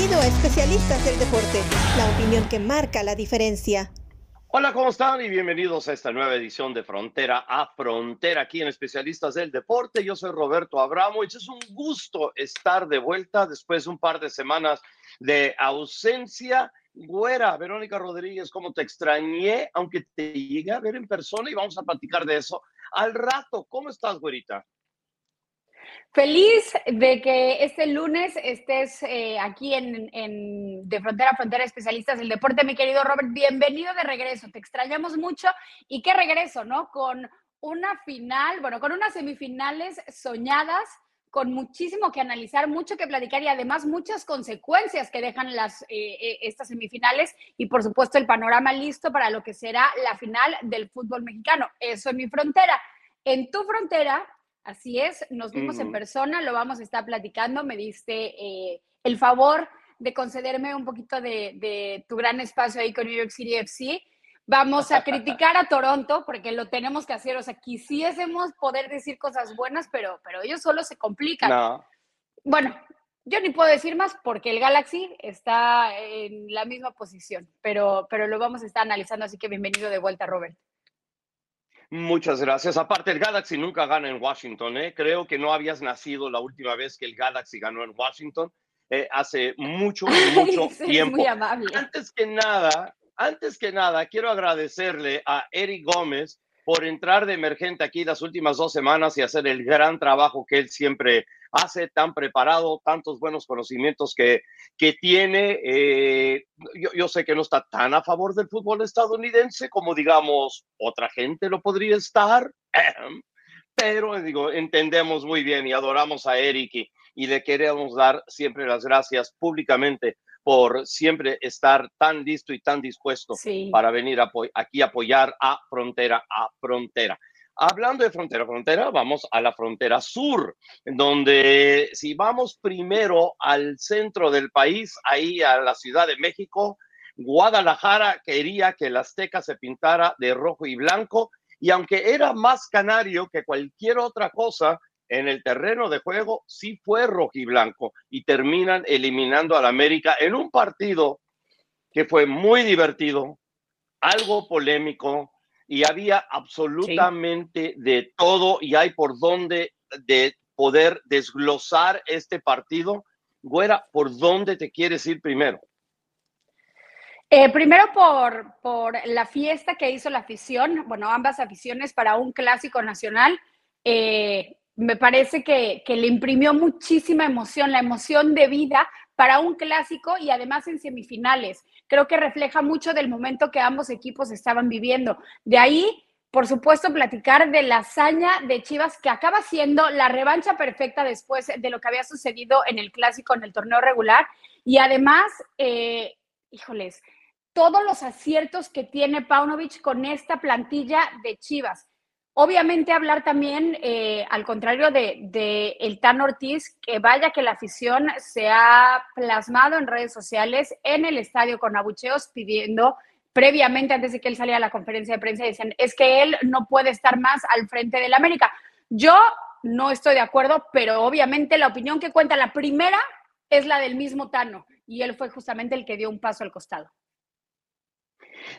Bienvenido a Especialistas del Deporte, la opinión que marca la diferencia. Hola, ¿cómo están? Y bienvenidos a esta nueva edición de Frontera a Frontera aquí en Especialistas del Deporte. Yo soy Roberto Abramovich. Es un gusto estar de vuelta después de un par de semanas de ausencia. Güera, Verónica Rodríguez, ¿cómo te extrañé? Aunque te llegué a ver en persona y vamos a platicar de eso al rato. ¿Cómo estás, güerita? Feliz de que este lunes estés eh, aquí en, De Frontera a Frontera Especialistas del Deporte, mi querido Robert. Bienvenido de regreso. Te extrañamos mucho. Y qué regreso, ¿no? Con una final, bueno, con unas semifinales soñadas, con muchísimo que analizar, mucho que platicar y además muchas consecuencias que dejan las, eh, eh, estas semifinales y por supuesto el panorama listo para lo que será la final del fútbol mexicano. Eso en mi frontera. En tu frontera Así es, nos vimos en persona, lo vamos a estar platicando. Me diste eh, el favor de concederme un poquito de, tu gran espacio ahí con New York City FC. Vamos a criticar a Toronto porque lo tenemos que hacer. O sea, quisiésemos poder decir cosas buenas, pero, pero ellos solo se complican. Bueno, yo ni puedo decir más porque el Galaxy está en la misma posición, pero, pero lo vamos a estar analizando. Así que bienvenido de vuelta, Robert. Muchas gracias. Aparte, el Galaxy nunca gana en Washington. ¿eh? Creo que no habías nacido la última vez que el Galaxy ganó en Washington. Eh, hace mucho, mucho tiempo. Muy amable. Antes que nada, antes que nada, quiero agradecerle a Eric Gómez por entrar de emergente aquí las últimas dos semanas y hacer el gran trabajo que él siempre hace, tan preparado, tantos buenos conocimientos que, que tiene. Eh, yo, sé que no está tan a favor del fútbol estadounidense como, digamos, otra gente lo podría estar, pero digo, entendemos muy bien y adoramos a Eric y, y le queremos dar siempre las gracias públicamente por siempre estar tan listo y tan dispuesto para venir aquí a apoyar a Frontera a Frontera. Hablando de frontera frontera, vamos a la frontera sur, donde si vamos primero al centro del país, ahí a la Ciudad de México, Guadalajara quería que el Azteca se pintara de rojo y blanco, y aunque era más canario que cualquier otra cosa, en el terreno de juego sí fue rojiblanco y terminan eliminando al América en un partido que fue muy divertido, algo polémico y había absolutamente de todo y hay por dónde de poder desglosar este partido. Güera, ¿por dónde te quieres ir primero? Eh, primero por, por la fiesta que hizo la afición, bueno, ambas aficiones para un clásico nacional. Eh, me parece que, le imprimió muchísima emoción, la emoción de vida para un clásico y además en semifinales. Creo que refleja mucho del momento que ambos equipos estaban viviendo. De ahí, por supuesto, platicar de la hazaña de Chivas que acaba siendo la revancha perfecta después de lo que había sucedido en el clásico, en el torneo regular. Y además, eh, híjoles, todos los aciertos que tiene Paunovic con esta plantilla de Chivas. Obviamente hablar también, eh, al contrario de, el Tan Ortiz, que vaya que la afición se ha plasmado en redes sociales, en el estadio con abucheos, pidiendo previamente, antes de que él saliera a la conferencia de prensa, dicen, es que él no puede estar más al frente del América. Yo no estoy de acuerdo, pero obviamente la opinión que cuenta la primera es la del mismo Tano, y él fue justamente el que dio un paso al costado.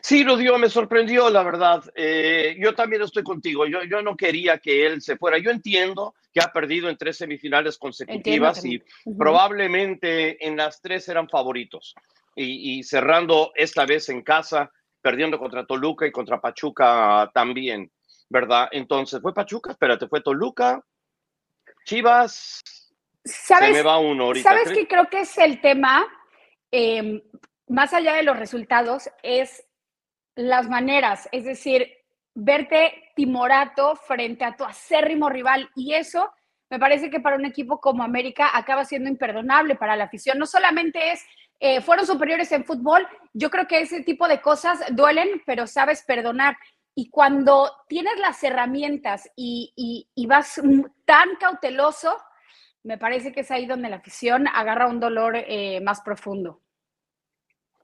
Sí, lo dio, me sorprendió, la verdad. Eh, yo también estoy contigo. Yo, yo no quería que él se fuera. Yo entiendo que ha perdido en tres semifinales consecutivas y probablemente en las tres eran favoritos. Y, cerrando esta vez en casa, perdiendo contra Toluca y contra Pachuca también, ¿verdad? Entonces, fue Pachuca, espérate, fue Toluca, Chivas. ¿Sabes, se me va uno ahorita. ¿Sabes qué creo que es el tema? Em, más allá de los resultados, es las maneras, es decir, verte timorato frente a tu acérrimo rival y eso me parece que para un equipo como América acaba siendo imperdonable para la afición. No solamente es, eh, fueron superiores en fútbol, yo creo que ese tipo de cosas duelen, pero sabes perdonar. Y cuando tienes las herramientas y, vas tan cauteloso, me parece que es ahí donde la afición agarra un dolor eh, más profundo.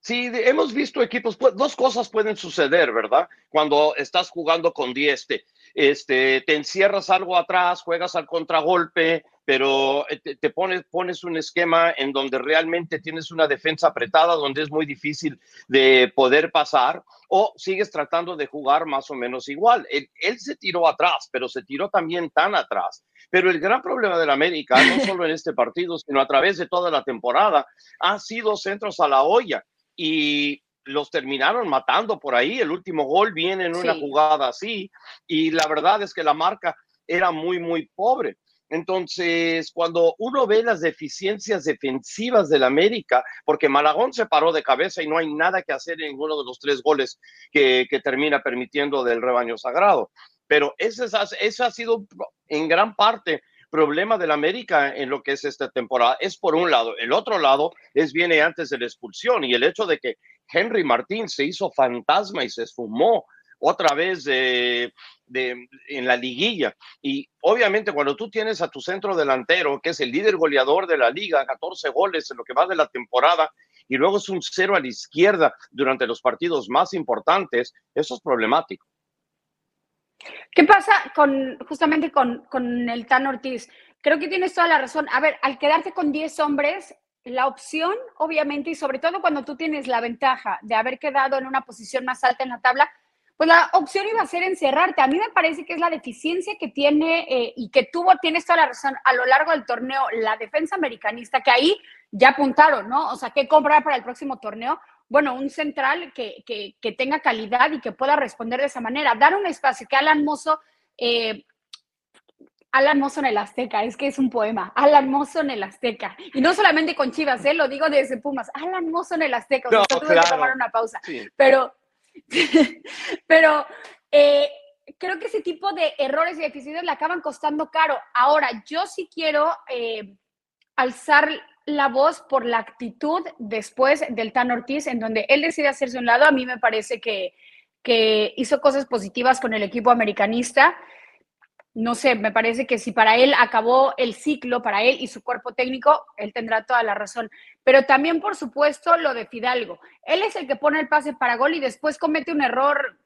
Sí, hemos visto equipos, pues, dos cosas pueden suceder, ¿verdad? Cuando estás jugando con 10, este, te encierras algo atrás, juegas al contragolpe, pero eh, te, pones, un esquema en donde realmente tienes una defensa apretada, donde es muy difícil de poder pasar, o sigues tratando de jugar más o menos igual. Él, él se tiró atrás, pero se tiró también tan atrás. Pero el gran problema del América, no solo en este partido, sino a través de toda la temporada, ha sido centros a la olla. Y los terminaron matando por ahí. El último gol viene en una jugada así y la verdad es que la marca era muy, muy pobre. Entonces, cuando uno ve las deficiencias defensivas del América, porque Malagón se paró de cabeza y no hay nada que hacer en ninguno de los tres goles que, termina permitiendo del rebaño sagrado. Pero ese, ese ha sido en gran parte problema del América en lo que es esta temporada. Es por un lado. El otro lado es viene antes de la expulsión y el hecho de que Henry Martín se hizo fantasma y se esfumó otra vez en la liguilla. Y obviamente cuando tú tienes a tu centro delantero, que es el líder goleador de la liga, 14 goles en lo que va de la temporada, y luego es un cero a la izquierda durante los partidos más importantes, eso es problemático. ¿Qué pasa con justamente con, con el Tan Ortiz? Creo que tienes toda la razón. A ver, al quedarte con 10 hombres, la opción, obviamente, y sobre todo cuando tú tienes la ventaja de haber quedado en una posición más alta en la tabla, pues la opción iba a ser encerrarte. A mí me parece que es la deficiencia que tiene eh, y que tuvo, tienes toda la razón, a lo largo del torneo, la defensa americanista, que ahí ya apuntaron, ¿no? O sea, ¿qué comprar para el próximo torneo? Bueno, un central que, que, tenga calidad y que pueda responder de esa manera. Dar un espacio que Alan Mozo eh, Alan Mozo en el Azteca, es que es un poema. Alan Mozo en el Azteca. Y no solamente con Chivas, ¿eh? lo digo desde Pumas. Alan Mozo en el Azteca. O sea, tuve que tomar una pausa. Pero, pero eh, creo que ese tipo de errores y deficiencias le acaban costando caro. Ahora, yo sí quiero eh, alzar la voz por la actitud después del Tan Ortiz, en donde él decide hacerse un lado. A mí me parece que, que hizo cosas positivas con el equipo americanista no sé, me parece que si para él acabó el ciclo, para él y su cuerpo técnico, él tendrá toda la razón. Pero también, por supuesto, lo de Fidalgo. Él es el que pone el pase para gol y después comete un error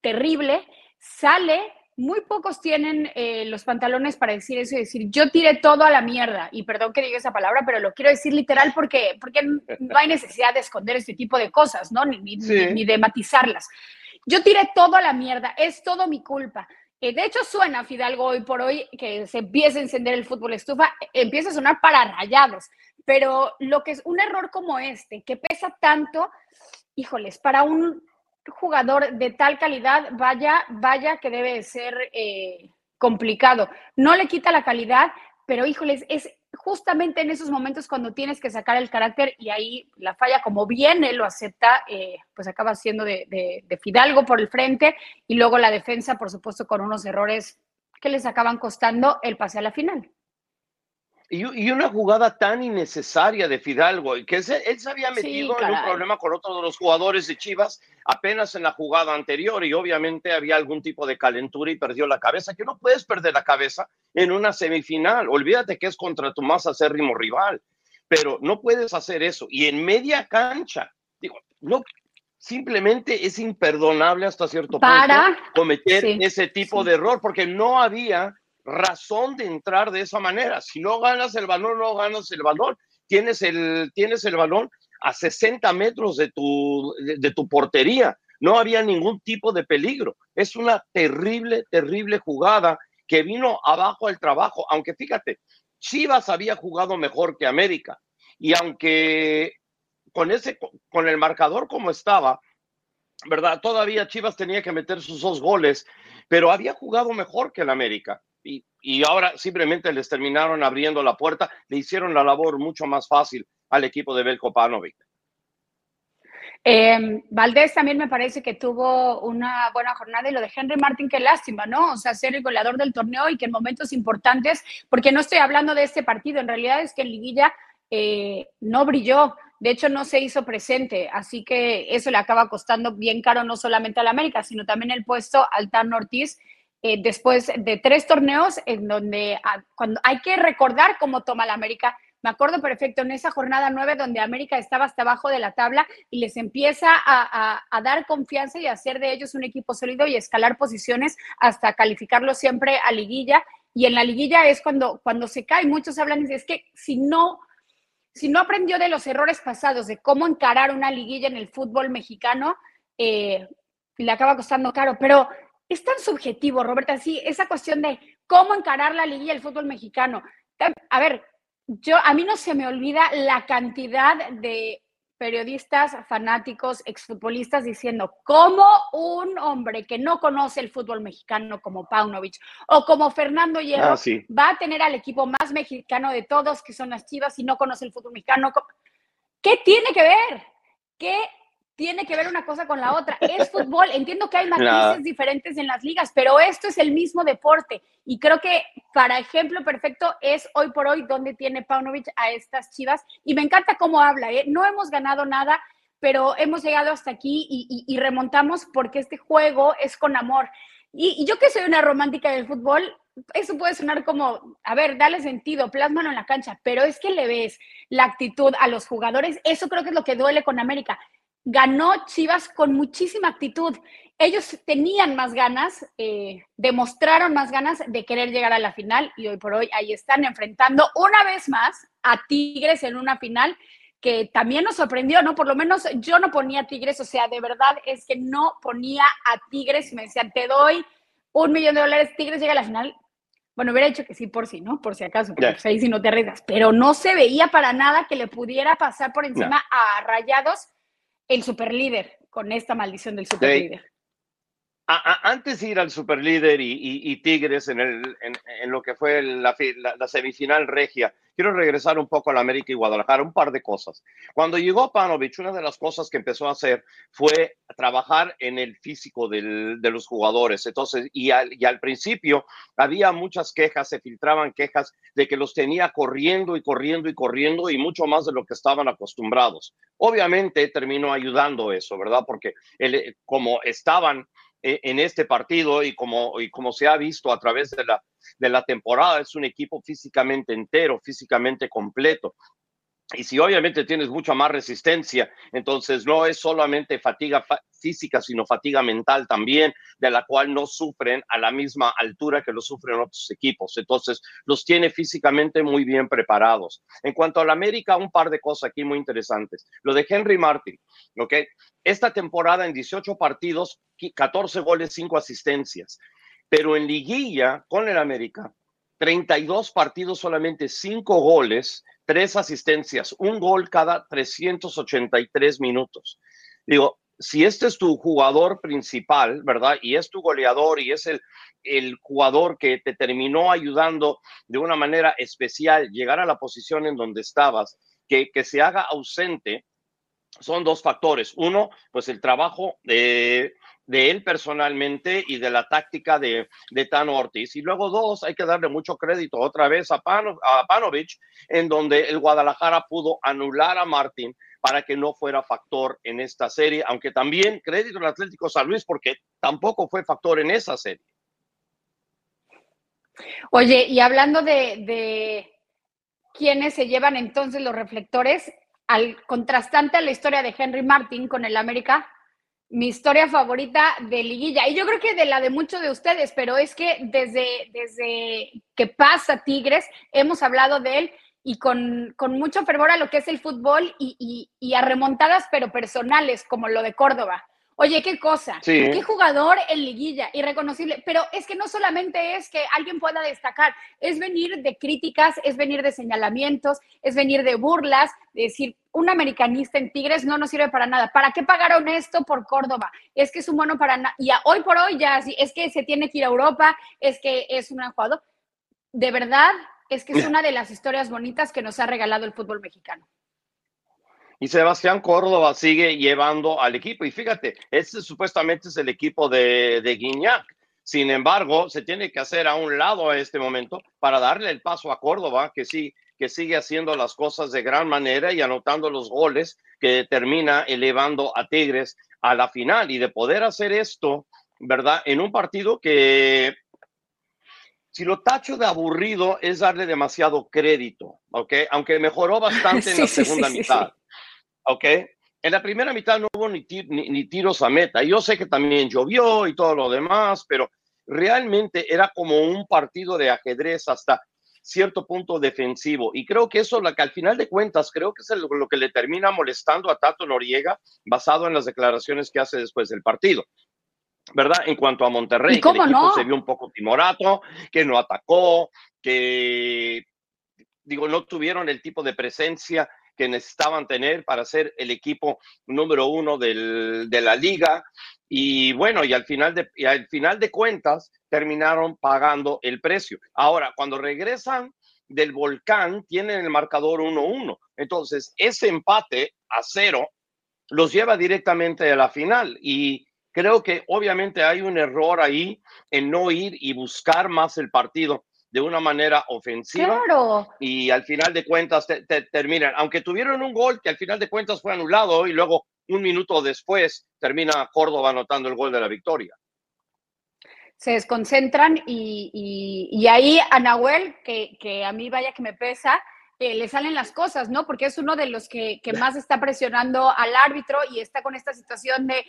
terrible, sale, muy pocos tienen eh, los pantalones para decir eso y decir, yo tiré todo a la mierda. Y perdón que diga esa palabra, pero lo quiero decir literal porque, porque no hay necesidad de esconder este tipo de cosas, ¿no? Ni, ni de matizarlas. Yo tiré todo a la mierda, es todo mi culpa eh, de hecho, suena Fidalgo hoy por hoy que se empieza a encender el fútbol estufa, empieza a sonar para rayados. Pero lo que es un error como este, que pesa tanto, híjoles, para un jugador de tal calidad, vaya, vaya que debe ser eh, complicado. No le quita la calidad, pero híjoles, es justamente en esos momentos cuando tienes que sacar el carácter y ahí la falla, como bien él lo acepta, eh, pues acaba siendo de, de, Fidalgo por el frente y luego la defensa, por supuesto, con unos errores que les acaban costando el pase a la final. Y, una jugada tan innecesaria de Fidalgo, que él se había metido en un problema con otro de los jugadores de Chivas apenas en la jugada anterior y obviamente había algún tipo de calentura y perdió la cabeza, que no puedes perder la cabeza en una semifinal. Olvídate que es contra tu más acérrimo rival, pero no puedes hacer eso. Y en media cancha, digo, no, simplemente es imperdonable hasta cierto punto cometer ese tipo de error, porque no había razón de entrar de esa manera. Si no ganas el balón, no ganas el balón. Tienes el, tienes el balón a 60 metros de tu, de, tu portería. No había ningún tipo de peligro. Es una terrible, terrible jugada que vino abajo al trabajo. Aunque fíjate, Chivas había jugado mejor que América. Y aunque con ese, con el marcador como estaba, ¿verdad? Todavía Chivas tenía que meter sus dos goles, pero había jugado mejor que el América y, ahora simplemente les terminaron abriendo la puerta, le hicieron la labor mucho más fácil al equipo de Belko Panovic. Eh, Valdés también me parece que tuvo una buena jornada y lo de Henry Martin, qué lástima, ¿no? O sea, ser el goleador del torneo y que en momentos importantes, porque no estoy hablando de este partido, en realidad es que en Liguilla eh, no brilló, de hecho no se hizo presente, así que eso le acaba costando bien caro no solamente al América, sino también el puesto al Tan Ortiz, eh, después de tres torneos en donde ah, cuando hay que recordar cómo toma la América. Me acuerdo perfecto en esa jornada nueve donde América estaba hasta abajo de la tabla y les empieza a, dar confianza y hacer de ellos un equipo sólido y escalar posiciones hasta calificarlo siempre a liguilla y en la liguilla es cuando, cuando se cae. Muchos hablan y dicen, es que si no, si no aprendió de los errores pasados, de cómo encarar una liguilla en el fútbol mexicano, eh, le acaba costando caro. Pero es tan subjetivo, Roberta, sí, esa cuestión de cómo encarar la liguilla del fútbol mexicano. A ver, yo, a mí no se me olvida la cantidad de periodistas, fanáticos, exfutbolistas diciendo cómo un hombre que no conoce el fútbol mexicano como Paunovic o como Fernando Hierro Ah, sí. va a tener al equipo más mexicano de todos, que son las Chivas, y no conoce el fútbol mexicano. ¿Qué tiene que ver? ¿Qué tiene que ver una cosa con la otra? Es fútbol. Entiendo que hay matices Nada. diferentes en las ligas, pero esto es el mismo deporte. Y creo que para ejemplo perfecto es hoy por hoy donde tiene Paunovic a estas Chivas. Y me encanta cómo habla. ¿eh? No hemos ganado nada, pero hemos llegado hasta aquí y, y- y remontamos porque este juego es con amor. Y, y yo que soy una romántica del fútbol, eso puede sonar como, a ver, dale sentido, plásmalo en la cancha, pero es que le ves la actitud a los jugadores, eso creo que es lo que duele con América. Ganó Chivas con muchísima actitud. Ellos tenían más ganas, eh, demostraron más ganas de querer llegar a la final y hoy por hoy ahí están enfrentando una vez más a Tigres en una final que también nos sorprendió, ¿no? Por lo menos yo no ponía Tigres, o sea, de verdad es que no ponía a Tigres y me decían, te doy un millón de dólares, Tigres llega a la final. Bueno, hubiera dicho que sí por sí, ¿no? Por si acaso, porque pues ahí sí no te arriesgas. Pero no se veía para nada que le pudiera pasar por encima a Rayados el superlíder, con esta maldición del superlíder. A- a- antes de ir al superlíder y, y- y Tigres en, el, en, en lo que fue la, la- la semifinal regia, quiero regresar un poco a la América y Guadalajara, un par de cosas. Cuando llegó Panovich, una de las cosas que empezó a hacer fue trabajar en el físico del- de los jugadores. Entonces, y al, y al principio había muchas quejas, se filtraban quejas de que los tenía corriendo y corriendo y corriendo y mucho más de lo que estaban acostumbrados. Obviamente terminó ayudando eso, ¿verdad? Porque el- como estaban en este partido y como, y como se ha visto a través de la, de la temporada, es un equipo físicamente entero, físicamente completo. Y si obviamente tienes mucha más resistencia, entonces no es solamente fatiga fa- física, sino fatiga mental también, de la cual no sufren a la misma altura que lo sufren otros equipos. Entonces, los tiene físicamente muy bien preparados. En cuanto a la América, un par de cosas aquí muy interesantes. Lo de Henry Martin, ¿ok? Esta temporada en 18 partidos, qui- 14 goles, 5 asistencias. Pero en liguilla con el América, 32 partidos, solamente 5 goles, 3 asistencias, un gol cada 383 minutos. Digo, si este es tu jugador principal, ¿verdad? Y es tu goleador y es el, el jugador que te terminó ayudando de una manera especial llegar a la posición en donde estabas, que, que se haga ausente, son dos factores. Uno, pues el trabajo de, de él personalmente y de la táctica de, de Tano Ortiz. Y luego dos, hay que darle mucho crédito otra vez a, Pano, a Panovich, en donde el Guadalajara pudo anular a Martín para que no fuera factor en esta serie, aunque también crédito al Atlético San Luis porque tampoco fue factor en esa serie. Oye, y hablando de, de quiénes se llevan entonces los reflectores, al contrastante a la historia de Henry Martin con el América, mi historia favorita de liguilla, y yo creo que de la de muchos de ustedes, pero es que desde, desde que pasa Tigres, hemos hablado de él y con, con mucho fervor a lo que es el fútbol y, y, y a remontadas, pero personales, como lo de Córdoba. Oye, qué cosa, Sí. qué jugador en liguilla, irreconocible, pero es que no solamente es que alguien pueda destacar, es venir de críticas, es venir de señalamientos, es venir de burlas, de decir, un americanista en Tigres no nos sirve para nada. ¿Para qué pagaron esto por Córdoba? Es que es un bueno para nada. Y a- hoy por hoy ya, sí, es que se tiene que ir a Europa, es que es un jugador. De verdad, es que es una de las historias bonitas que nos ha regalado el fútbol mexicano. Y Sebastián Córdoba sigue llevando al equipo. Y fíjate, este supuestamente es el equipo de, de Guiñac. Sin embargo, se tiene que hacer a un lado a este momento para darle el paso a Córdoba, que sí, que sigue haciendo las cosas de gran manera y anotando los goles que termina elevando a Tigres a la final. Y de poder hacer esto, ¿verdad? En un partido que si lo tacho de aburrido es darle demasiado crédito, ¿ok? Aunque mejoró bastante en Sí, la segunda sí, sí, mitad, ¿ok? En la primera mitad no hubo ni, ni- ni tiros a meta. Yo sé que también llovió y todo lo demás, pero realmente era como un partido de ajedrez hasta cierto punto defensivo. Y creo que eso, lo que al final de cuentas, creo que es lo que le termina molestando a Tato Noriega, basado en las declaraciones que hace después del partido. ¿Verdad? En cuanto a Monterrey, que el equipo se vio un poco timorato, que no atacó, que, digo, no tuvieron el tipo de presencia que necesitaban tener para ser el equipo número uno de la liga. Y bueno, y al, final de, y al final de cuentas terminaron pagando el precio. Ahora, cuando regresan del volcán, tienen el marcador 1-1. Entonces, ese empate a cero los lleva directamente a la final. Y creo que obviamente hay un error ahí en no ir y buscar más el partido de una manera ofensiva. Claro. Y al final de cuentas te, terminan, aunque tuvieron un gol que al final de cuentas fue anulado y luego un minuto después termina Córdoba anotando el gol de la victoria. Se desconcentran y, y, ahí a Nahuel, que, que a mí vaya que me pesa, eh, le salen las cosas, ¿no? Porque es uno de los que, que, más está presionando al árbitro y está con esta situación de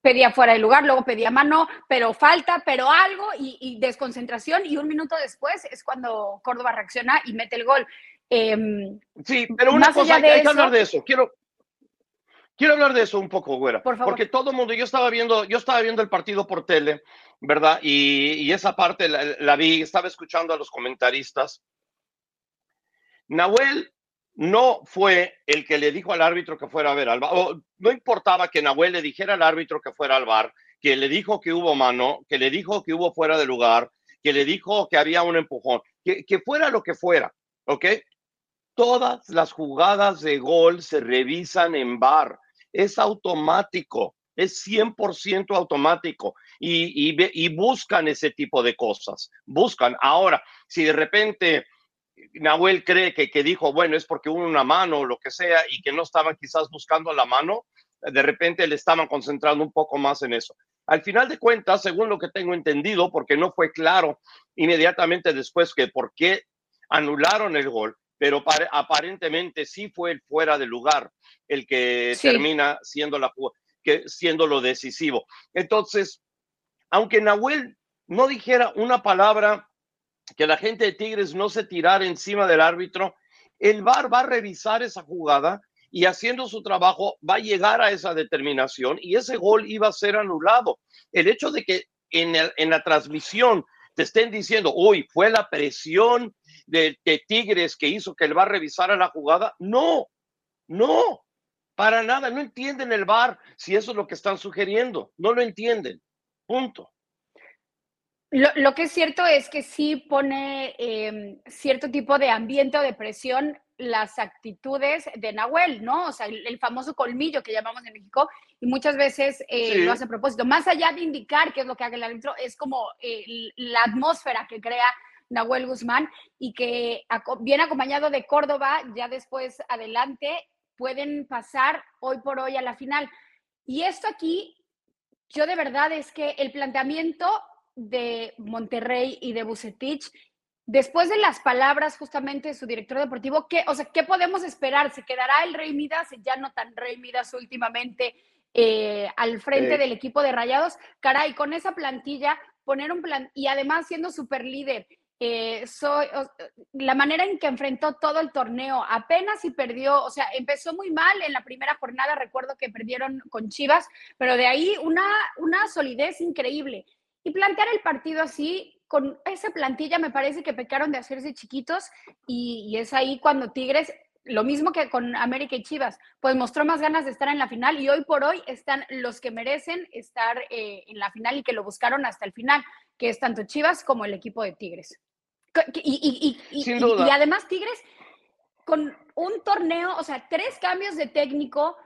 pedía fuera de lugar, luego pedía mano, pero falta, pero algo y, desconcentración y un minuto después es cuando Córdoba reacciona y mete el gol. Em, sí, pero una cosa, hay, que hablar de eso. Quiero, quiero hablar de eso un poco, güera. Por favor. Porque todo el mundo, yo estaba viendo, yo estaba viendo el partido por tele, ¿verdad? Y, esa parte la, la, vi, estaba escuchando a los comentaristas. Nahuel no fue el que le dijo al árbitro que fuera a ver al bar. no importaba que Nahuel le dijera al árbitro que fuera al bar, que le dijo que hubo mano, que le dijo que hubo fuera de lugar, que le dijo que había un empujón, que, que fuera lo que fuera, ¿ok? Todas las jugadas de gol se revisan en bar. Es automático, es 100% automático y, y, y buscan ese tipo de cosas. Buscan. Ahora, si de repente Nahuel cree que, que dijo, bueno, es porque hubo una mano o lo que sea y que no estaban quizás buscando la mano, de repente le estaban concentrando un poco más en eso. Al final de cuentas, según lo que tengo entendido, porque no fue claro inmediatamente después que por qué anularon el gol, pero aparentemente sí fue el fuera de lugar el que termina siendo, la, que, siendo lo decisivo. Entonces, aunque Nahuel no dijera una palabra que la gente de Tigres no se tirara encima del árbitro, el VAR va a revisar esa jugada y haciendo su trabajo va a llegar a esa determinación y ese gol iba a ser anulado. El hecho de que en, la transmisión te estén diciendo, uy, fue la presión de, de, Tigres que hizo que el VAR revisara la jugada, no, no, para nada, no entienden el VAR si eso es lo que están sugiriendo, no lo entienden, punto. Lo, que es cierto es que sí pone em, cierto tipo de ambiente o de presión las actitudes de Nahuel, ¿no? O sea, el, famoso colmillo que llamamos en México, y muchas veces eh, lo hace a propósito. Más allá de indicar qué es lo que hace el árbitro, es como eh, la atmósfera que crea Nahuel Guzmán y que viene acompañado de Córdoba, ya después adelante, pueden pasar hoy por hoy a la final. Y esto aquí, yo de verdad es que el planteamiento de Monterrey y de Bucetich, después de las palabras justamente de su director deportivo, ¿qué, o sea, ¿qué podemos esperar? ¿Se quedará el Rey Midas, ya no tan Rey Midas últimamente, eh, al frente del equipo de Rayados? Caray, con esa plantilla, poner un plan, y además siendo super líder, eh, soy, la manera en que enfrentó todo el torneo, apenas y perdió, o sea, empezó muy mal en la primera jornada, recuerdo que perdieron con Chivas, pero de ahí una, una solidez increíble. Y plantear el partido así, con esa plantilla, me parece que pecaron de hacerse chiquitos y, es ahí cuando Tigres, lo mismo que con América y Chivas, pues mostró más ganas de estar en la final y hoy por hoy están los que merecen estar eh, en la final y que lo buscaron hasta el final, que es tanto Chivas como el equipo de Tigres. Y, y además Tigres con un torneo, o sea, tres cambios de técnico,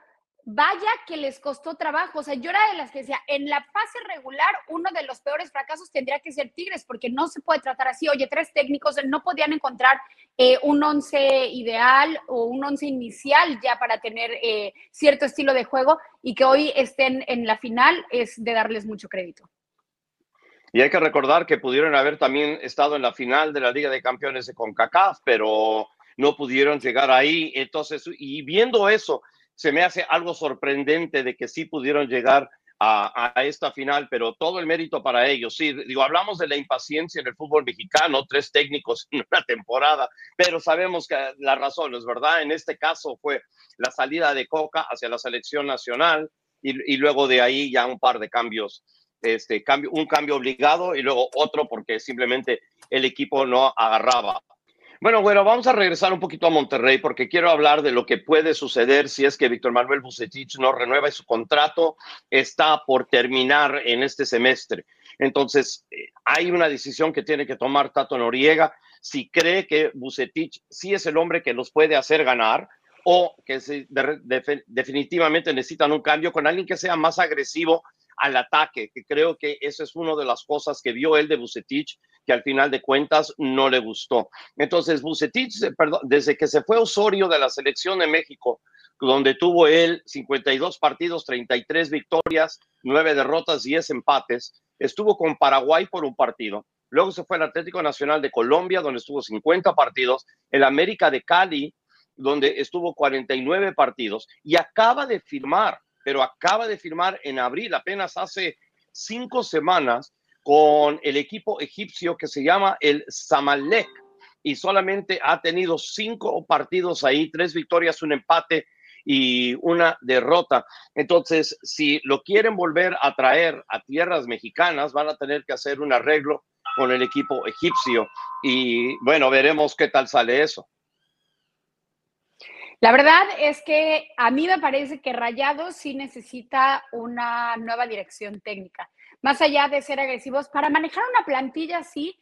vaya que les costó trabajo. O sea, yo era de las que decía, en la fase regular, uno de los peores fracasos tendría que ser Tigres, porque no se puede tratar así. Oye, tres técnicos no podían encontrar eh, un once ideal o un once inicial ya para tener eh, cierto estilo de juego y que hoy estén en la final es de darles mucho crédito. Y hay que recordar que pudieron haber también estado en la final de la Liga de Campeones de CONCACAF, pero no pudieron llegar ahí. Entonces, y viendo eso, se me hace algo sorprendente de que sí pudieron llegar a, esta final, pero todo el mérito para ellos. Sí, digo, hablamos de la impaciencia en el fútbol mexicano, tres técnicos en una temporada, pero sabemos que las razones, ¿verdad? En este caso fue la salida de Coca hacia la selección nacional y, luego de ahí ya un par de cambios, este, cambio, un cambio obligado y luego otro porque simplemente el equipo no agarraba. Bueno, bueno, vamos a regresar un poquito a Monterrey porque quiero hablar de lo que puede suceder si es que Víctor Manuel Bucetich no renueva y su contrato está por terminar en este semestre. Entonces, eh, hay una decisión que tiene que tomar Tato Noriega si cree que Bucetich sí es el hombre que los puede hacer ganar o que definitivamente necesitan un cambio con alguien que sea más agresivo al ataque, que creo que esa es una de las cosas que vio él de Bucetich, que al final de cuentas no le gustó. Entonces, Bucetich, perdón, desde que se fue Osorio de la selección de México, donde tuvo él 52 partidos, 33 victorias, 9 derrotas, 10 empates, estuvo con Paraguay por un partido. Luego se fue al Atlético Nacional de Colombia, donde estuvo 50 partidos, el América de Cali, donde estuvo 49 partidos, y acaba de firmar pero acaba de firmar en abril, apenas hace cinco semanas, con el equipo egipcio que se llama el Samalek y solamente ha tenido cinco partidos ahí, tres victorias, un empate y una derrota. Entonces, si lo quieren volver a traer a tierras mexicanas, van a tener que hacer un arreglo con el equipo egipcio y bueno, veremos qué tal sale eso. La verdad es que a mí me parece que Rayados sí necesita una nueva dirección técnica. Más allá de ser agresivos, para manejar una plantilla así,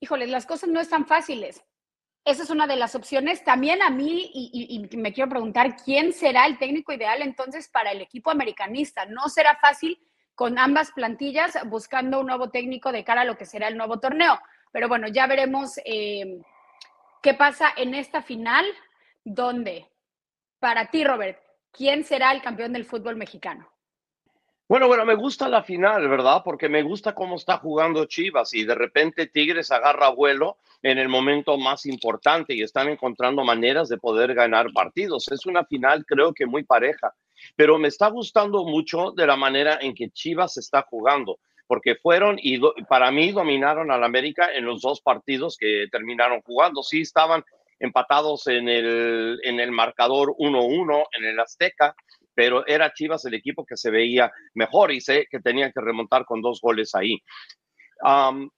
híjoles, las cosas no están fáciles. Esa es una de las opciones. También a mí, y, me quiero preguntar, ¿quién será el técnico ideal entonces para el equipo americanista? No será fácil con ambas plantillas buscando un nuevo técnico de cara a lo que será el nuevo torneo. Pero bueno, ya veremos eh, qué pasa en esta final ¿Dónde? Para ti, Robert, ¿quién será el campeón del fútbol mexicano? Bueno, bueno, me gusta la final, ¿verdad? Porque me gusta cómo está jugando Chivas y de repente Tigres agarra vuelo en el momento más importante y están encontrando maneras de poder ganar partidos. Es una final creo que muy pareja, pero me está gustando mucho de la manera en que Chivas está jugando, porque fueron y para mí dominaron al América en los dos partidos que terminaron jugando. Sí estaban empatados en el, en el marcador 1-1 en el Azteca, pero era Chivas el equipo que se veía mejor y sé que tenían que remontar con dos goles ahí.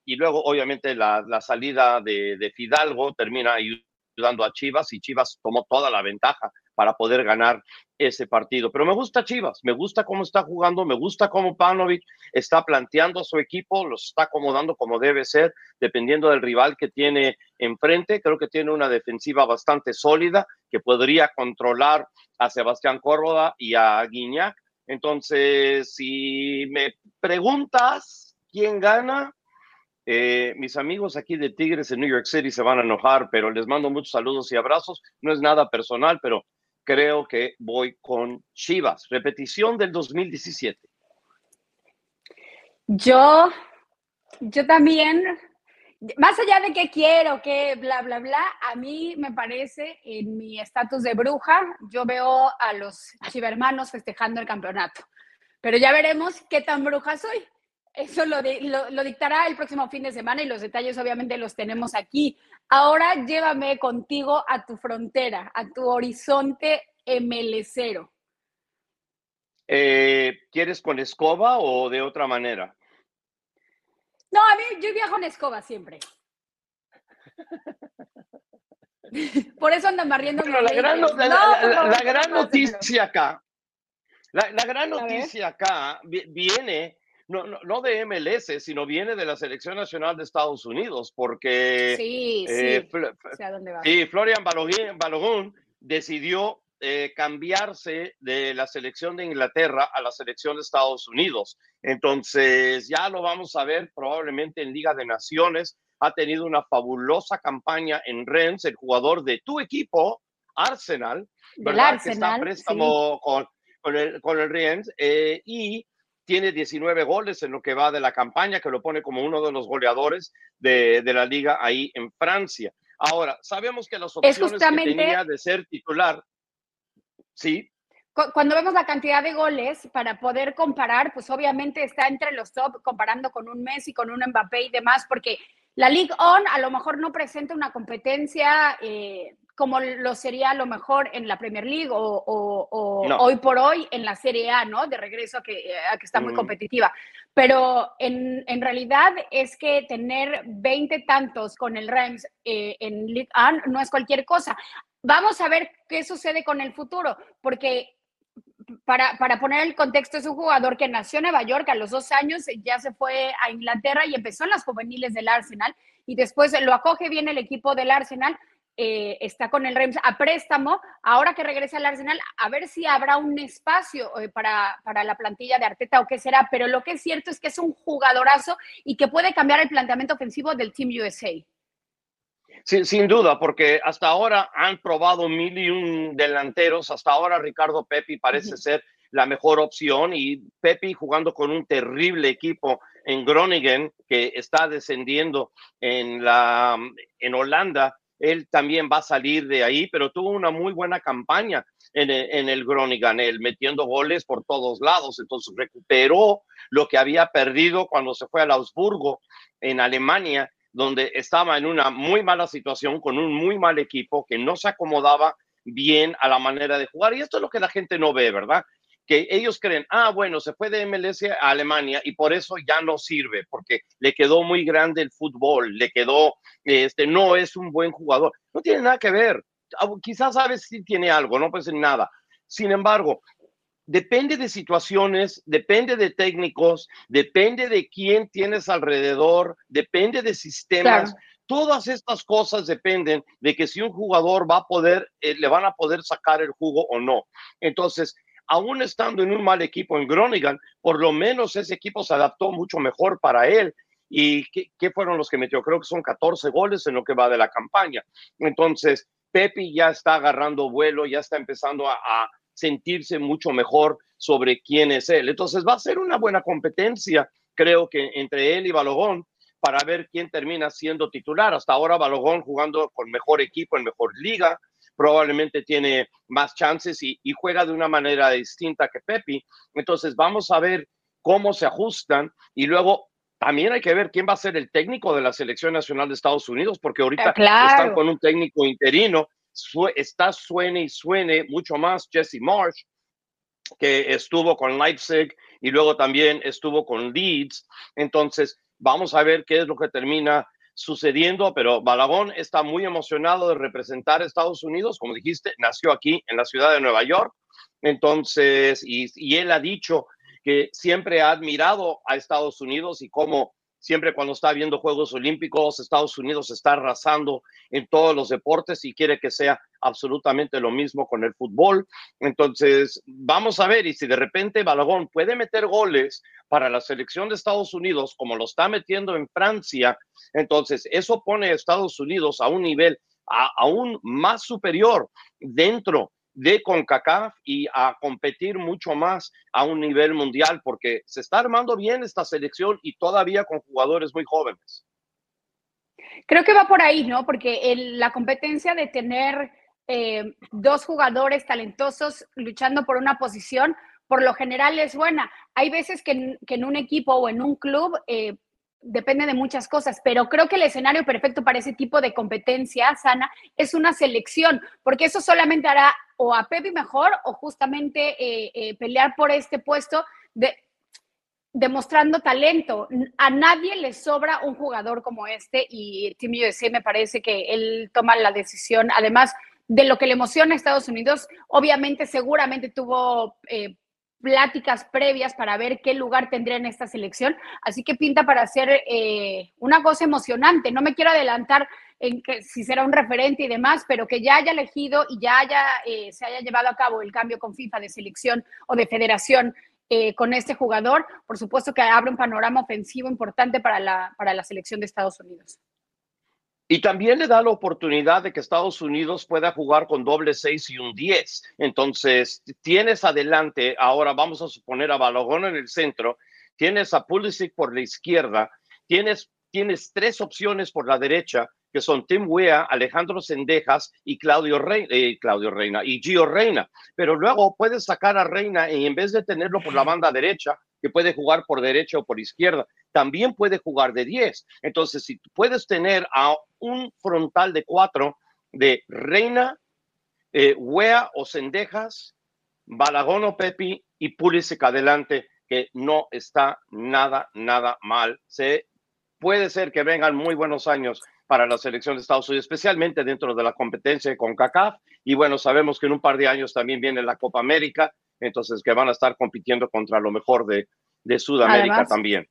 y luego, obviamente, la, la salida de, de, Fidalgo termina ayudando a Chivas y Chivas tomó toda la ventaja para poder ganar ese partido. Pero me gusta Chivas, me gusta cómo está jugando, me gusta cómo Panovic está planteando a su equipo, los está acomodando como debe ser, dependiendo del rival que tiene enfrente. Creo que tiene una defensiva bastante sólida que podría controlar a Sebastián Córdoba y a Guiñac. Entonces, si me preguntas quién gana, eh, mis amigos aquí de Tigres en New York City se van a enojar, pero les mando muchos saludos y abrazos. No es nada personal, pero creo que voy con Chivas. Repetición del 2017. Yo, yo también, más allá de que quiero, que bla, bla, bla, a mí me parece en mi estatus de bruja, yo veo a los chivermanos festejando el campeonato. Pero ya veremos qué tan bruja soy. Eso lo, lo, dictará el próximo fin de semana y los detalles obviamente los tenemos aquí. Ahora llévame contigo a tu frontera, a tu horizonte ML0. Eh, ¿Quieres con escoba o de otra manera? No, a mí yo viajo en escoba siempre. Por eso andan barriendo. la, gran, la, gran noticia acá, la, gran noticia acá viene no, no, de MLS, sino viene de la Selección Nacional de Estados Unidos, porque sí, eh, sí. Florian Balogun, decidió eh, cambiarse de la selección de Inglaterra a la selección de Estados Unidos. Entonces, ya lo vamos a ver probablemente en Liga de Naciones. Ha tenido una fabulosa campaña en Rennes, el jugador de tu equipo, Arsenal, ¿verdad? que está préstamo con, con, el, con el Rennes. Eh, y tiene 19 goles en lo que va de la campaña, que lo pone como uno de los goleadores de, la liga ahí en Francia. Ahora, sabemos que las opciones que tenía de ser titular, sí. cuando vemos la cantidad de goles para poder comparar, pues obviamente está entre los top comparando con un Messi, con un Mbappé y demás, porque la League On a lo mejor no presenta una competencia eh, como lo sería a lo mejor en la Premier League o, hoy por hoy en la Serie A, ¿no? De regreso a que, que está muy competitiva. Pero en, en, realidad es que tener 20 tantos con el Reims eh, en League On no es cualquier cosa. Vamos a ver qué sucede con el futuro, porque para, para, poner el contexto, es un jugador que nació en Nueva York a los dos años, ya se fue a Inglaterra y empezó en las juveniles del Arsenal y después lo acoge bien el equipo del Arsenal, eh, está con el Reims a préstamo, ahora que regresa al Arsenal, a ver si habrá un espacio eh, para, para, la plantilla de Arteta o qué será, pero lo que es cierto es que es un jugadorazo y que puede cambiar el planteamiento ofensivo del Team USA. Sí, sin duda, porque hasta ahora han probado mil y un delanteros. Hasta ahora Ricardo Pepi parece ser la mejor opción y Pepi jugando con un terrible equipo en Groningen que está descendiendo en, la, en Holanda. Él también va a salir de ahí, pero tuvo una muy buena campaña en el, en el Groningen, él metiendo goles por todos lados. Entonces recuperó lo que había perdido cuando se fue al Augsburgo en Alemania donde estaba en una muy mala situación, con un muy mal equipo, que no se acomodaba bien a la manera de jugar. Y esto es lo que la gente no ve, ¿verdad? Que ellos creen, ah, bueno, se fue de MLS a Alemania y por eso ya no sirve, porque le quedó muy grande el fútbol, le quedó, este, no es un buen jugador. No tiene nada que ver. Quizás sabes si tiene algo, no pues nada. Sin embargo, depende de situaciones, depende de técnicos, depende de quién tienes alrededor, depende de sistemas. Todas estas cosas dependen de que si un jugador va a poder, eh, le van a poder sacar el jugo o no. Entonces, aún estando en un mal equipo en Groningen, por lo menos ese equipo se adaptó mucho mejor para él. ¿Y qué, fueron los que metió? Creo que son 14 goles en lo que va de la campaña. Entonces, Pepe ya está agarrando vuelo, ya está empezando a sentirse mucho mejor sobre quién es él. Entonces va a ser una buena competencia, creo que entre él y Balogón, para ver quién termina siendo titular. Hasta ahora Balogón jugando con mejor equipo, en mejor liga, probablemente tiene más chances y, juega de una manera distinta que Pepi. Entonces vamos a ver cómo se ajustan y luego también hay que ver quién va a ser el técnico de la selección nacional de Estados Unidos, porque ahorita están con un técnico interino está suene y suene mucho más Jesse Marsh, que estuvo con Leipzig y luego también estuvo con Leeds. Entonces, vamos a ver qué es lo que termina sucediendo, pero Balagón está muy emocionado de representar a Estados Unidos. Como dijiste, nació aquí en la ciudad de Nueva York. Entonces, y, y él ha dicho que siempre ha admirado a Estados Unidos y cómo Siempre cuando está viendo Juegos Olímpicos, Estados Unidos está arrasando en todos los deportes y quiere que sea absolutamente lo mismo con el fútbol. Entonces, vamos a ver, y si de repente Balagón puede meter goles para la selección de Estados Unidos, como lo está metiendo en Francia, entonces eso pone a Estados Unidos a un nivel aún más superior dentro de CONCACAF y a competir mucho más a un nivel mundial, porque se está armando bien esta selección y todavía con jugadores muy jóvenes. Creo que va por ahí, ¿no? Porque la competencia de tener eh, dos jugadores talentosos luchando por una posición, por lo general es buena. Hay veces que en, un equipo o en un club eh, depende de muchas cosas, pero creo que el escenario perfecto para ese tipo de competencia sana es una selección, porque eso solamente hará o a Pepe mejor o justamente eh, eh, pelear por este puesto de, demostrando talento. A nadie le sobra un jugador como este y Team USA me parece que él toma la decisión, además de lo que le emociona a Estados Unidos, obviamente seguramente tuvo... Eh, pláticas previas para ver qué lugar tendría en esta selección. Así que pinta para hacer eh, una cosa emocionante. No me quiero adelantar en que si será un referente y demás, pero que ya haya elegido y ya haya, eh, se haya llevado a cabo el cambio con FIFA de selección o de federación eh, con este jugador, por supuesto que abre un panorama ofensivo importante para la, para la selección de Estados Unidos. Y también le da la oportunidad de que Estados Unidos pueda jugar con doble seis y un 10. Entonces, tienes adelante, ahora vamos a suponer a Balogón en el centro, tienes a Pulisic por la izquierda, tienes, tienes tres opciones por la derecha, que son Tim Wea, Alejandro Sendejas y Claudio eh, Claudio Reina y Gio Reina. Pero luego puedes sacar a Reina y en vez de tenerlo por la banda derecha, que puede jugar por derecha o por izquierda, también puede jugar de 10. Entonces, si puedes tener a un frontal de cuatro de Reina, eh, Wea o Sendejas, Balagón o Pepi y Pulisic adelante, que no está nada, nada mal. Se, puede ser que vengan muy buenos años para la selección de Estados Unidos, especialmente dentro de la competencia con CACAF. Y bueno, sabemos que en un par de años también viene la Copa América, entonces que van a estar compitiendo contra lo mejor de, de Sudamérica también.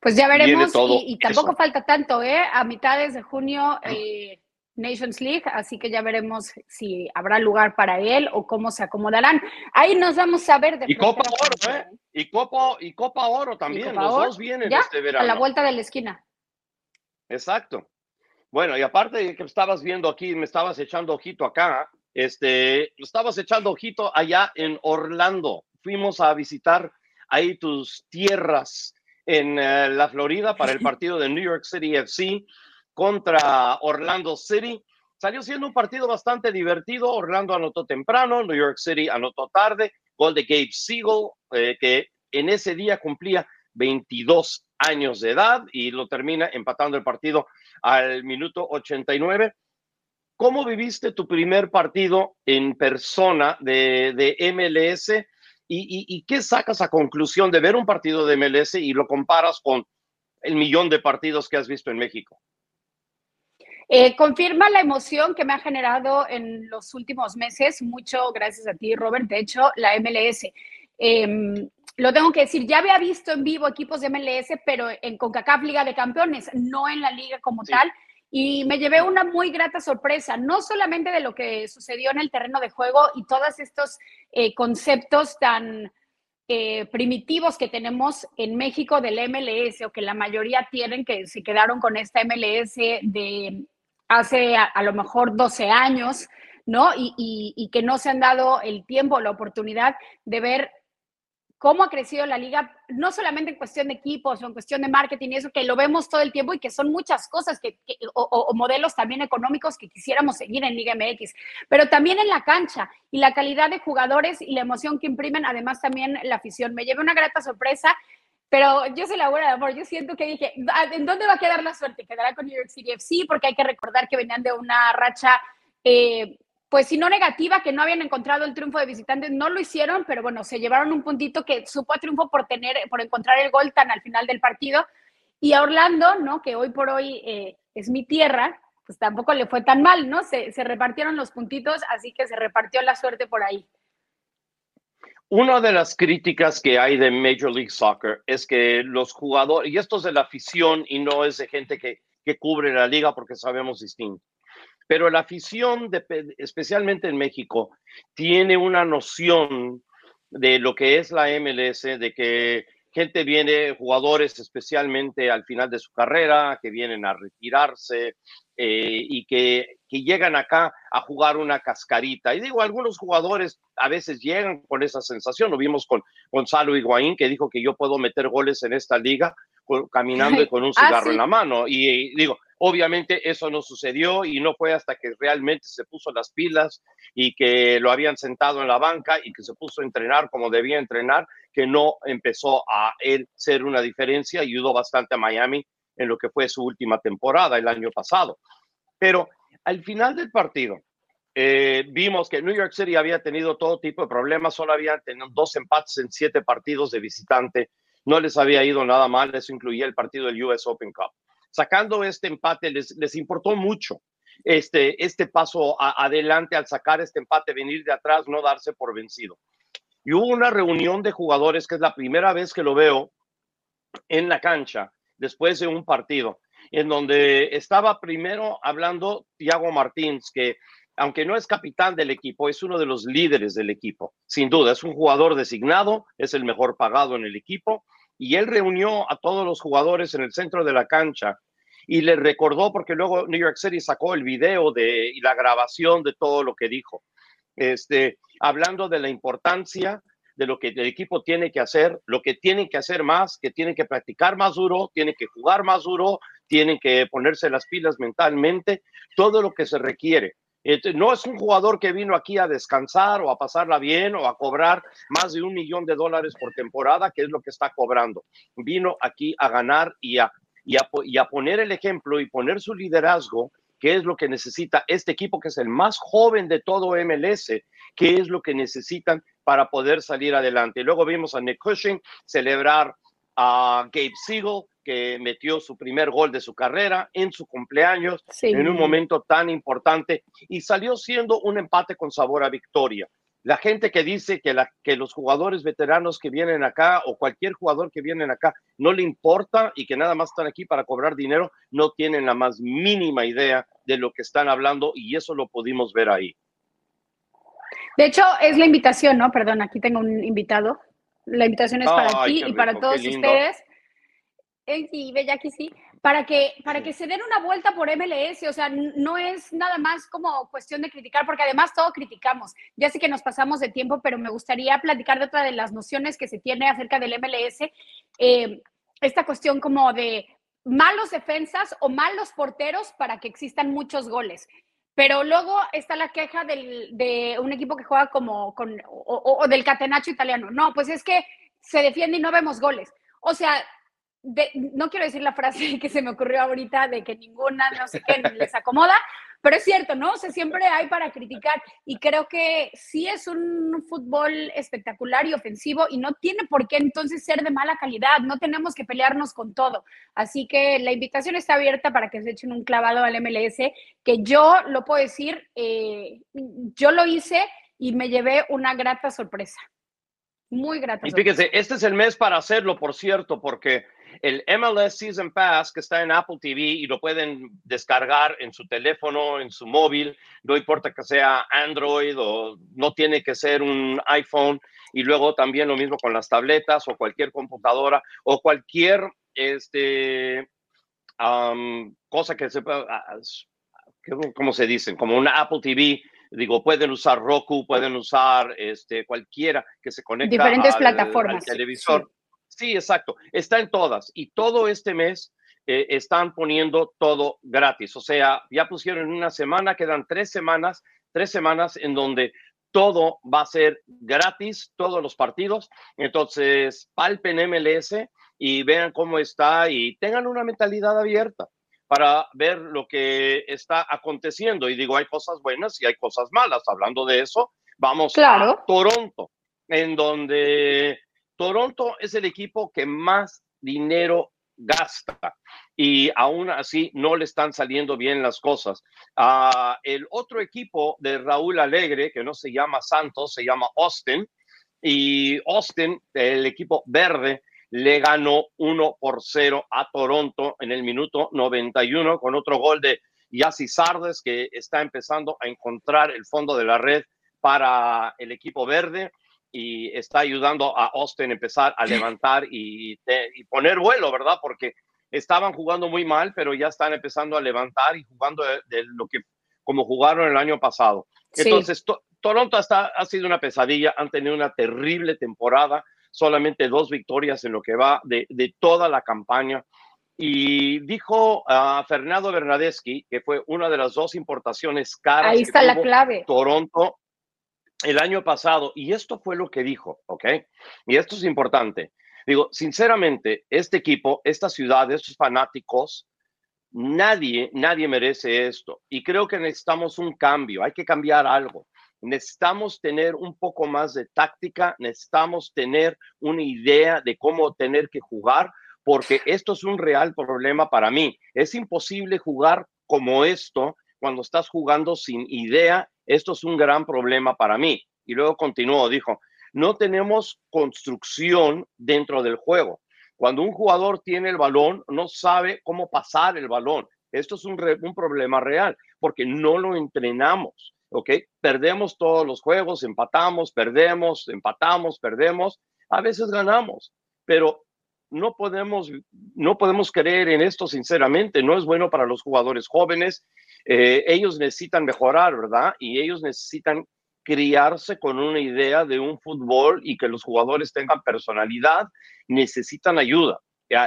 Pues ya veremos y, tampoco falta tanto, ¿eh? A mitades de junio eh, Nations League, así que ya veremos si habrá lugar para él o cómo se acomodarán. Ahí nos vamos a ver. De y Copa Oro, ¿eh? Y Copa, y Copa Oro también, los dos vienen este verano. A la vuelta de la esquina. Exacto. Bueno, y aparte de que estabas viendo aquí, me estabas echando ojito acá, este, estabas echando ojito allá en Orlando. Fuimos a visitar ahí tus tierras en eh, la Florida para el partido de New York City FC contra Orlando City. Salió siendo un partido bastante divertido. Orlando anotó temprano, New York City anotó tarde. Gol de Gabe Siegel, eh, que en ese día cumplía 22 años de edad y lo termina empatando el partido al minuto 89. ¿Cómo viviste tu primer partido en persona de, de MLS y, y, qué sacas a conclusión de ver un partido de MLS y lo comparas con el millón de partidos que has visto en México? Eh, confirma la emoción que me ha generado en los últimos meses, mucho gracias a ti, Robert. De hecho, la MLS. Em, lo tengo que decir, ya había visto en vivo equipos de MLS, pero en CONCACAF Liga de Campeones, no en la liga como tal. Y me llevé una muy grata sorpresa, no solamente de lo que sucedió en el terreno de juego y todos estos eh, conceptos tan eh, primitivos que tenemos en México del MLS o que la mayoría tienen, que se quedaron con esta MLS de hace a, lo mejor 12 años, ¿no? Y, y, que no se han dado el tiempo, la oportunidad de ver cómo ha crecido la liga, no solamente en cuestión de equipos o en cuestión de marketing y eso, que lo vemos todo el tiempo y que son muchas cosas que, o, modelos también económicos que quisiéramos seguir en Liga MX, pero también en la cancha y la calidad de jugadores y la emoción que imprimen, además también la afición. Me llevé una grata sorpresa. Pero yo soy la buena de amor, yo siento que dije, ah, ¿en dónde va a quedar la suerte? ¿Quedará con New York City FC? Porque hay que recordar que venían de una racha eh, pues si no negativa, que no habían encontrado el triunfo de visitantes, no lo hicieron, pero bueno, se llevaron un puntito que supo triunfo por tener, por encontrar el gol tan al final del partido. Y a Orlando, ¿no? Que hoy por hoy eh, es mi tierra, pues tampoco le fue tan mal, ¿no? Se, se repartieron los puntitos, así que se repartió la suerte por ahí. Una de las críticas que hay de Major League Soccer es que los jugadores, y esto es de la afición y no es de gente que, que cubre la liga porque sabemos distinto, pero la afición, especialmente en México, tiene una noción de lo que es la MLS, de que gente viene, jugadores especialmente al final de su carrera, que vienen a retirarse eh, y que, que, llegan acá a jugar una cascarita. Y digo, algunos jugadores a veces llegan con esa sensación. Lo vimos con Gonzalo Higuaín, que dijo que yo puedo meter goles en esta liga caminando y con un ah, cigarro en la mano. Y digo, Obviamente eso no sucedió y no fue hasta que realmente se puso las pilas y que lo habían sentado en la banca y que se puso a entrenar como debía entrenar, que no empezó a él ser una diferencia. Ayudó bastante a Miami en lo que fue su última temporada el año pasado. Pero al final del partido, eh, vimos que New York City había tenido todo tipo de problemas, solo habían tenido dos empates en siete partidos de visitante, no les había ido nada mal, eso incluía el partido del US Open Cup sacando este empate les, les importó mucho este, este paso adelante al sacar este empate, venir de atrás, no darse por vencido. Y hubo una reunión de jugadores que es la primera vez que lo veo en la cancha después de un partido, en donde estaba primero hablando Tiago Martins, que aunque no es capitán del equipo, es uno de los líderes del equipo. Sin duda, es un jugador designado, es el mejor pagado en el equipo y él reunió a todos los jugadores en el centro de la cancha y le recordó, porque luego New York City sacó el video de, y la grabación de todo lo que dijo, este, hablando de la importancia de lo que el equipo tiene que hacer, lo que tienen que hacer más, que tienen que practicar más duro, tienen que jugar más duro, tienen que ponerse las pilas mentalmente, todo lo que se requiere. No es un jugador que vino aquí a descansar o a pasarla bien o a cobrar más de un millón de dólares por temporada, que es lo que está cobrando. Vino aquí a ganar y a, y a, poner el ejemplo y poner su liderazgo qué es lo que necesita este equipo, que es el más joven de todo MLS, qué es lo que necesitan para poder salir adelante. Luego vimos a Nick celebrar a Gabe Siegel, que metió su primer gol de su carrera en su cumpleaños, en un momento tan importante, y salió siendo un empate con sabor a victoria la gente que dice que, la, que los jugadores veteranos que vienen acá o cualquier jugador que viene acá no le importa y que nada más están aquí para cobrar dinero, no tienen la más mínima idea de lo que están hablando y eso lo pudimos ver ahí. De hecho, es la invitación, ¿no? Perdón, aquí tengo un invitado. La invitación es para ti y para todos ustedes. Sí, Bella, aquí sí para que, para que se den una vuelta por MLS, o sea, no es nada más como cuestión de criticar, porque además todo criticamos. Ya sé que nos pasamos de tiempo, pero me gustaría platicar de otra de las nociones que se tiene acerca del MLS, eh, esta cuestión como de malos defensas o malos porteros para que existan muchos goles. Pero luego está la queja del, de un equipo que juega como con, o, del catenacho italiano. No, pues es que se defiende y no vemos goles. O sea, no quiero decir la frase que se me ocurrió ahorita de que ninguna, no sé qué, les acomoda, pero es cierto, ¿no? O sea, siempre hay para criticar y creo que sí es un fútbol espectacular y ofensivo y no tiene por qué entonces ser de mala calidad, no tenemos que pelearnos con todo. Así que la invitación está abierta para que se echen un clavado al MLS, que yo lo puedo decir, eh, yo lo hice y me llevé una grata sorpresa. Muy grata. Y fíjese, este es el mes para hacerlo, por cierto, porque el MLS Season Pass que está en Apple TV y lo pueden descargar en su teléfono, en su móvil, no importa que sea Android o no tiene que ser un iPhone. Y luego también lo mismo con las tabletas o cualquier computadora o cualquier este, cosa que se pueda, ¿cómo se dicen? Como una Apple TV digo, pueden usar Roku, pueden usar este, cualquiera que se conecte Diferentes plataformas. al televisor. Sí, exacto. Está en todas. Y todo este mes eh, están poniendo todo gratis. O sea, ya pusieron una semana, quedan tres semanas, tres semanas en donde todo va a ser gratis, todos los partidos. Entonces, palpen MLS y vean cómo está y tengan una mentalidad abierta para ver lo que está aconteciendo. Y digo, hay cosas buenas y hay cosas malas. Hablando de eso, vamos a Toronto, en donde Toronto es el equipo que más dinero gasta y aún así no le están saliendo bien las cosas. Uh, el otro equipo de Raúl Alegre, que no se llama Santos, se llama Austin, y Austin, el equipo verde, le ganó 1 por 0 a Toronto en el minuto 91 con otro gol de Yassi Sardes, que está empezando a encontrar el fondo de la red para el equipo verde y está ayudando a Austin a empezar a levantar y, poner vuelo, ¿verdad? Porque estaban jugando muy mal, pero ya están empezando a levantar y jugando de, lo que como jugaron el año pasado. Entonces, Toronto hasta, ha sido una pesadilla, han tenido una terrible temporada, solamente dos victorias en lo que va de, de toda la campaña. Y dijo a Fernando Bernadeschi, que fue una de las dos importaciones caras. Ahí está la clave. Toronto el año pasado, y esto fue lo que dijo, ¿ok? Y esto es importante. Digo, sinceramente, este equipo, esta ciudad, estos fanáticos, nadie, nadie merece esto. Y creo que necesitamos un cambio, hay que cambiar algo. Necesitamos tener un poco más de táctica, necesitamos tener una idea de cómo tener que jugar, porque esto es un real problema para mí. Es imposible jugar como esto cuando estás jugando sin idea esto es un gran problema para mí. Y luego continuó, dijo, no tenemos construcción dentro del juego. Cuando un jugador tiene el balón, no sabe cómo pasar el balón. Esto es un, un problema real porque no lo entrenamos. ¿Ok? Perdemos todos los juegos, empatamos, perdemos, empatamos, perdemos, a veces ganamos, pero no podemos, no podemos creer en esto sinceramente, no es bueno para los jugadores jóvenes, eh, ellos necesitan mejorar, ¿verdad? Y ellos necesitan criarse con una idea de un fútbol y que los jugadores tengan personalidad, necesitan ayuda.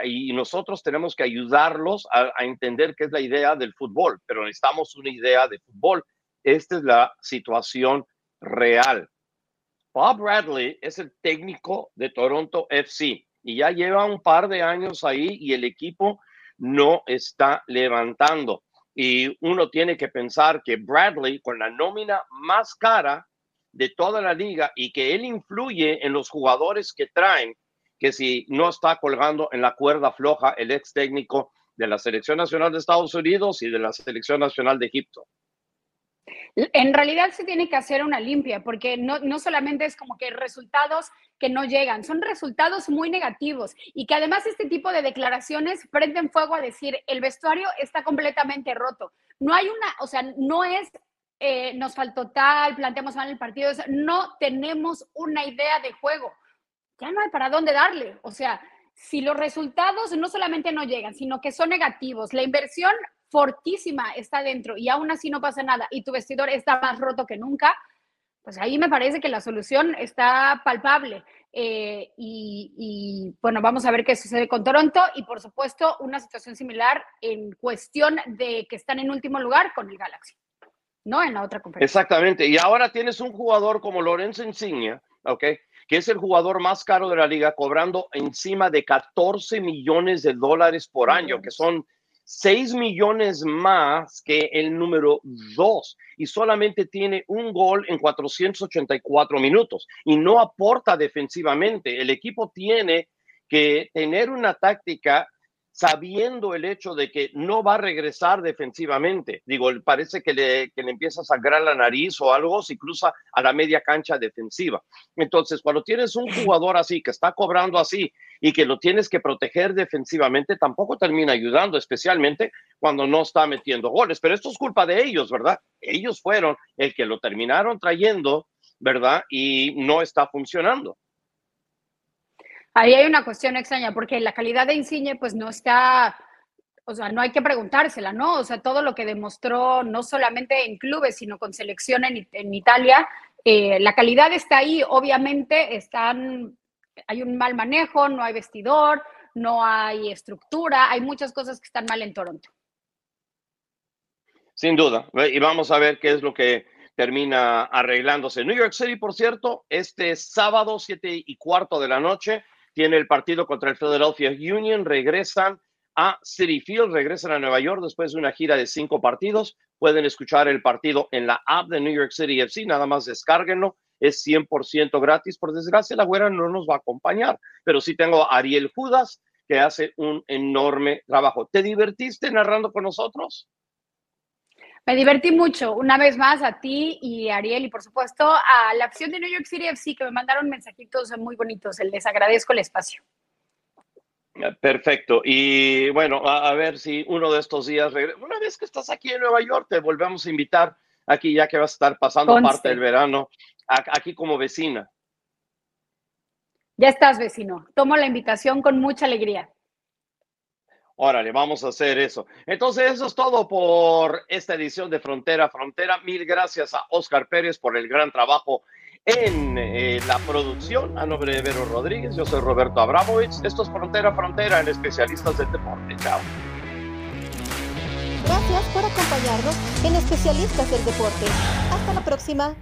Y nosotros tenemos que ayudarlos a, a entender qué es la idea del fútbol, pero necesitamos una idea de fútbol. Esta es la situación real. Bob Bradley es el técnico de Toronto FC y ya lleva un par de años ahí y el equipo no está levantando. Y uno tiene que pensar que Bradley, con la nómina más cara de toda la liga y que él influye en los jugadores que traen, que si no está colgando en la cuerda floja el ex técnico de la Selección Nacional de Estados Unidos y de la Selección Nacional de Egipto. En realidad se tiene que hacer una limpia, porque no, no solamente es como que resultados que no llegan, son resultados muy negativos y que además este tipo de declaraciones prenden fuego a decir el vestuario está completamente roto. No hay una, o sea, no es eh, nos faltó tal, planteamos mal el partido, no tenemos una idea de juego. Ya no hay para dónde darle. O sea, si los resultados no solamente no llegan, sino que son negativos, la inversión fortísima está dentro y aún así no pasa nada y tu vestidor está más roto que nunca, pues ahí me parece que la solución está palpable. Eh, y, bueno, vamos a ver qué sucede con Toronto y por supuesto una situación similar en cuestión de que están en último lugar con el Galaxy, ¿no? En la otra conferencia. Exactamente. Y ahora tienes un jugador como Lorenzo Insignia, ¿ok? Que es el jugador más caro de la liga, cobrando encima de 14 millones de dólares por año, que son 6 millones más que el número 2 y solamente tiene un gol en 484 minutos y no aporta defensivamente. El equipo tiene que tener una táctica sabiendo el hecho de que no va a regresar defensivamente. Digo, parece que le, que le empieza a sangrar la nariz o algo si cruza a la media cancha defensiva. Entonces, cuando tienes un jugador así, que está cobrando así y que lo tienes que proteger defensivamente, tampoco termina ayudando, especialmente cuando no está metiendo goles. Pero esto es culpa de ellos, ¿verdad? Ellos fueron el que lo terminaron trayendo, ¿verdad? Y no está funcionando. Ahí hay una cuestión extraña, porque la calidad de Insigne, pues no está, o sea, no hay que preguntársela, ¿no? O sea, todo lo que demostró, no solamente en clubes, sino con selección en, Italia, eh, la calidad está ahí, obviamente están, hay un mal manejo, no hay vestidor, no hay estructura, hay muchas cosas que están mal en Toronto. Sin duda, y vamos a ver qué es lo que termina arreglándose. New York City, por cierto, este sábado, siete y cuarto de la noche, tiene el partido contra el Philadelphia Union, regresan a City Field, regresan a Nueva York después de una gira de cinco partidos. Pueden escuchar el partido en la app de New York City FC, nada más descárguenlo, es 100% gratis. Por desgracia, la güera no nos va a acompañar, pero sí tengo a Ariel Judas, que hace un enorme trabajo. ¿Te divertiste narrando con nosotros? Me divertí mucho, una vez más a ti y a Ariel y por supuesto a la acción de New York City FC que me mandaron mensajitos muy bonitos. Les agradezco el espacio. Perfecto. Y bueno, a, ver si uno de estos días, una vez que estás aquí en Nueva York, te volvemos a invitar aquí ya que vas a estar pasando parte del verano, aquí como vecina. Ya estás, vecino. Tomo la invitación con mucha alegría. Órale, vamos a hacer eso. Entonces, eso es todo por esta edición de Frontera Frontera. Mil gracias a Oscar Pérez por el gran trabajo en eh, la producción. A nombre de Vero Rodríguez, yo soy Roberto Abramovich. Esto es Frontera Frontera en Especialistas del Deporte. Chao. Gracias por acompañarnos en Especialistas del Deporte. Hasta la próxima.